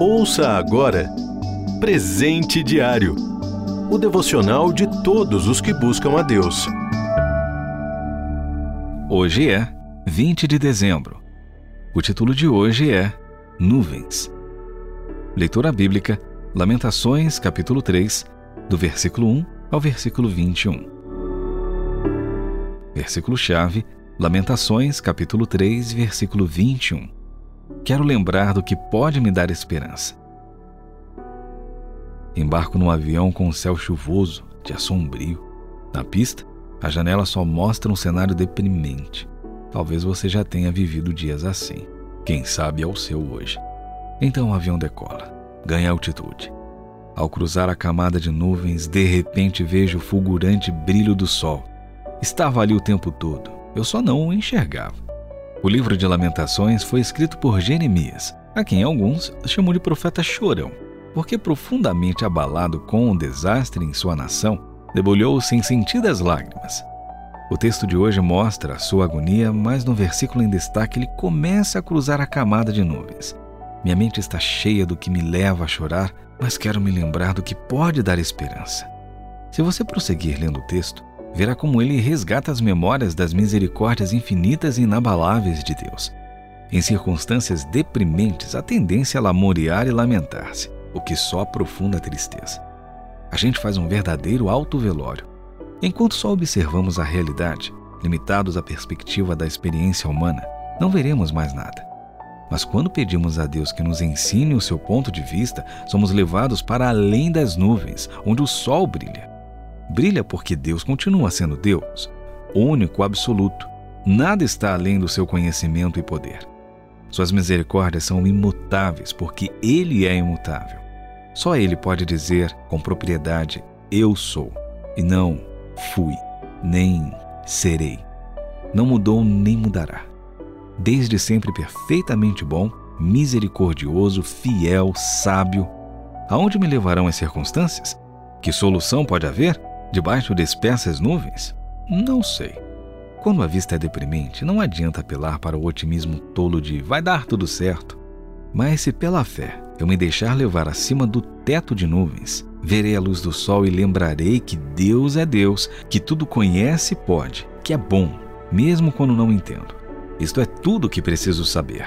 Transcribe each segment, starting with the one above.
Ouça agora Presente Diário o devocional de todos os que buscam a Deus. Hoje é 20 de dezembro. O título de hoje é Nuvens. Leitura bíblica, Lamentações, capítulo 3, do versículo 1 ao versículo 21. Versículo-chave, Lamentações, capítulo 3, versículo 21. Quero lembrar do que pode me dar esperança. Embarco num avião com o céu chuvoso, dia sombrio. Na pista, a janela só mostra um cenário deprimente. Talvez você já tenha vivido dias assim. Quem sabe é o seu hoje. Então o avião decola, ganha altitude. Ao cruzar a camada de nuvens, de repente vejo o fulgurante brilho do sol. Estava ali o tempo todo, eu só não o enxergava. O livro de Lamentações foi escrito por Jeremias, a quem alguns chamam de profeta chorão, porque profundamente abalado com o desastre em sua nação, debulhou-se em sentidas lágrimas. O texto de hoje mostra a sua agonia, mas no versículo em destaque ele começa a cruzar a camada de nuvens. Minha mente está cheia do que me leva a chorar, mas quero me lembrar do que pode dar esperança. Se você prosseguir lendo o texto, verá como ele resgata as memórias das misericórdias infinitas e inabaláveis de Deus. Em circunstâncias deprimentes, a tendência é lamuriar e lamentar-se, o que só aprofunda a tristeza. A gente faz um verdadeiro alto-velório. Enquanto só observamos a realidade, limitados à perspectiva da experiência humana, não veremos mais nada. Mas quando pedimos a Deus que nos ensine o seu ponto de vista, somos levados para além das nuvens, onde o sol brilha. Brilha porque Deus continua sendo Deus, único, absoluto. Nada está além do seu conhecimento e poder. Suas misericórdias são imutáveis porque Ele é imutável. Só Ele pode dizer com propriedade: Eu sou, e não fui, nem serei. Não mudou nem mudará. Desde sempre perfeitamente bom, misericordioso, fiel, sábio. Aonde me levarão as circunstâncias? Que solução pode haver? Debaixo de espessas nuvens? Não sei. Quando a vista é deprimente, não adianta apelar para o otimismo tolo de vai dar tudo certo. Mas se pela fé eu me deixar levar acima do teto de nuvens, verei a luz do sol e lembrarei que Deus é Deus, que tudo conhece e pode, que é bom, mesmo quando não entendo. Isto é tudo o que preciso saber.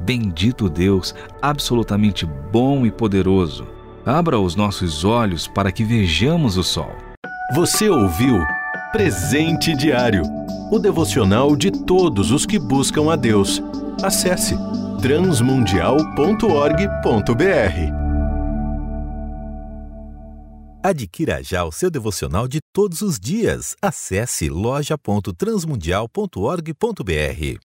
Bendito Deus, absolutamente bom e poderoso Abra os nossos olhos para que vejamos o sol. Você ouviu Presente Diário o devocional de todos os que buscam a Deus. Acesse transmundial.org.br. Adquira já o seu devocional de todos os dias. Acesse loja.transmundial.org.br.